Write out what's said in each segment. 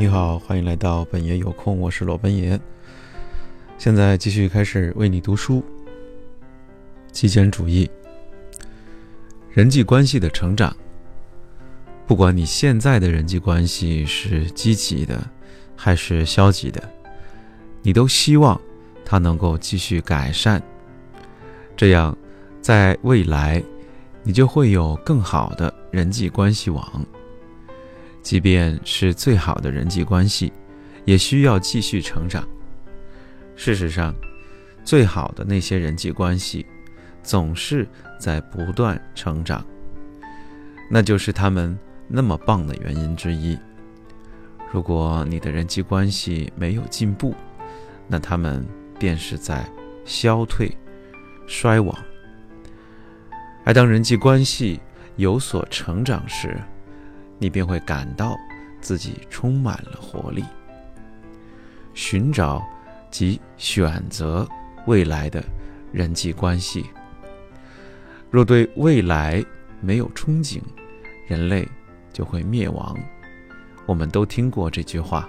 你好，欢迎来到本爷有空，我是裸奔爷。现在继续开始为你读书。极简主义，人际关系的成长。不管你现在的人际关系是积极的还是消极的，你都希望它能够继续改善，这样在未来你就会有更好的人际关系网。即便是最好的人际关系，也需要继续成长。事实上，最好的那些人际关系，总是在不断成长。那就是他们那么棒的原因之一。如果你的人际关系没有进步，那他们便是在消退、衰亡。而当人际关系有所成长时，你便会感到自己充满了活力。寻找及选择未来的人际关系。若对未来没有憧憬，人类就会灭亡。我们都听过这句话。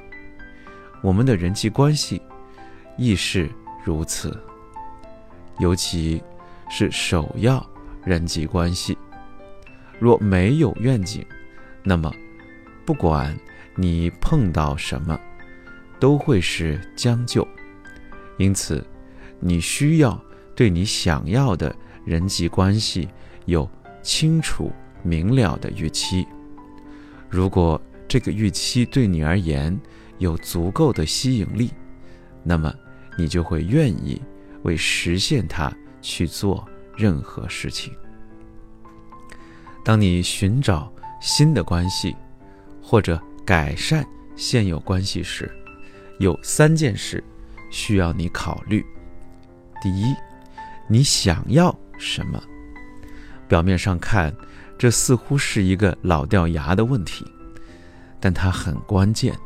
我们的人际关系亦是如此，尤其是首要人际关系。若没有愿景，那么，不管你碰到什么，都会是将就。因此，你需要对你想要的人际关系有清楚明了的预期。如果这个预期对你而言有足够的吸引力，那么你就会愿意为实现它去做任何事情。当你寻找。新的关系，或者改善现有关系时，有三件事需要你考虑。第一，你想要什么？表面上看，这似乎是一个老掉牙的问题，但它很关键。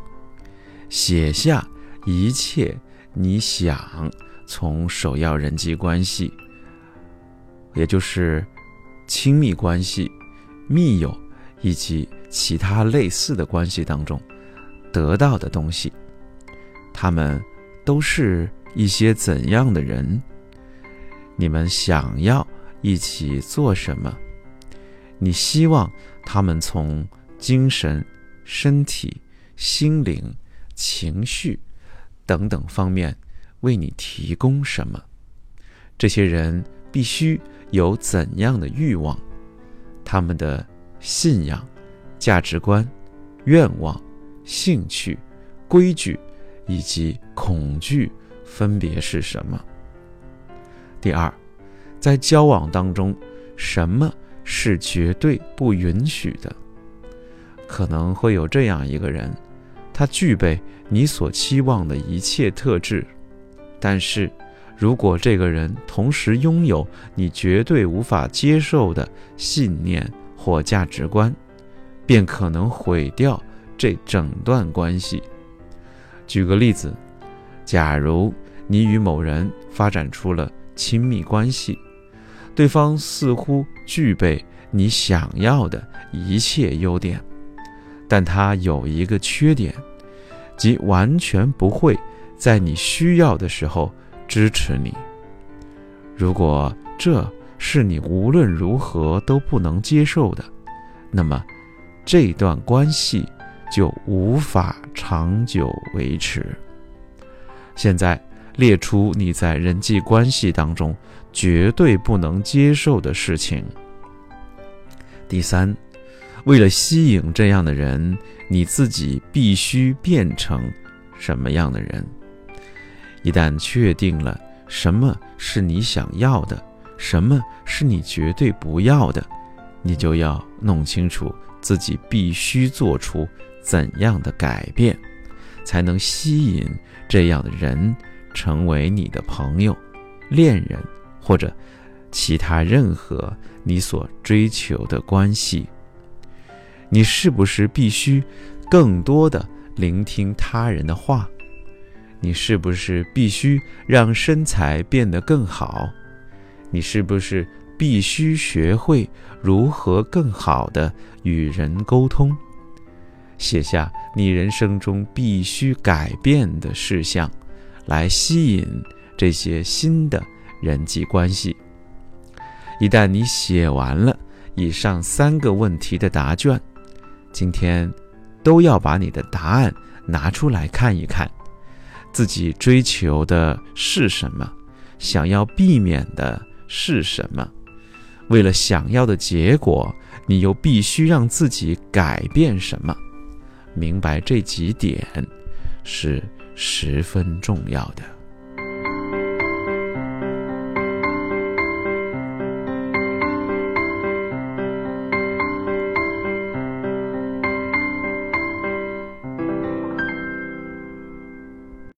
写下一切你想从首要人际关系，也就是亲密关系、密友。以及其他类似的关系当中得到的东西，他们都是一些怎样的人？你们想要一起做什么？你希望他们从精神、身体、心灵、情绪等等方面为你提供什么？这些人必须有怎样的欲望？他们的。信仰、价值观、愿望、兴趣、规矩以及恐惧分别是什么？第二，在交往当中，什么是绝对不允许的？可能会有这样一个人，他具备你所期望的一切特质，但是如果这个人同时拥有你绝对无法接受的信念，或价值观，便可能毁掉这整段关系。举个例子，假如你与某人发展出了亲密关系，对方似乎具备你想要的一切优点，但他有一个缺点，即完全不会在你需要的时候支持你。如果这，是你无论如何都不能接受的，那么这段关系就无法长久维持。现在列出你在人际关系当中绝对不能接受的事情。第三，为了吸引这样的人，你自己必须变成什么样的人？一旦确定了什么是你想要的。什么是你绝对不要的？你就要弄清楚自己必须做出怎样的改变，才能吸引这样的人成为你的朋友、恋人或者其他任何你所追求的关系。你是不是必须更多的聆听他人的话？你是不是必须让身材变得更好？你是不是必须学会如何更好的与人沟通？写下你人生中必须改变的事项，来吸引这些新的人际关系。一旦你写完了以上三个问题的答卷，今天都要把你的答案拿出来看一看，自己追求的是什么，想要避免的是什么，为了想要的结果，你又必须让自己改变什么？明白这几点是十分重要的。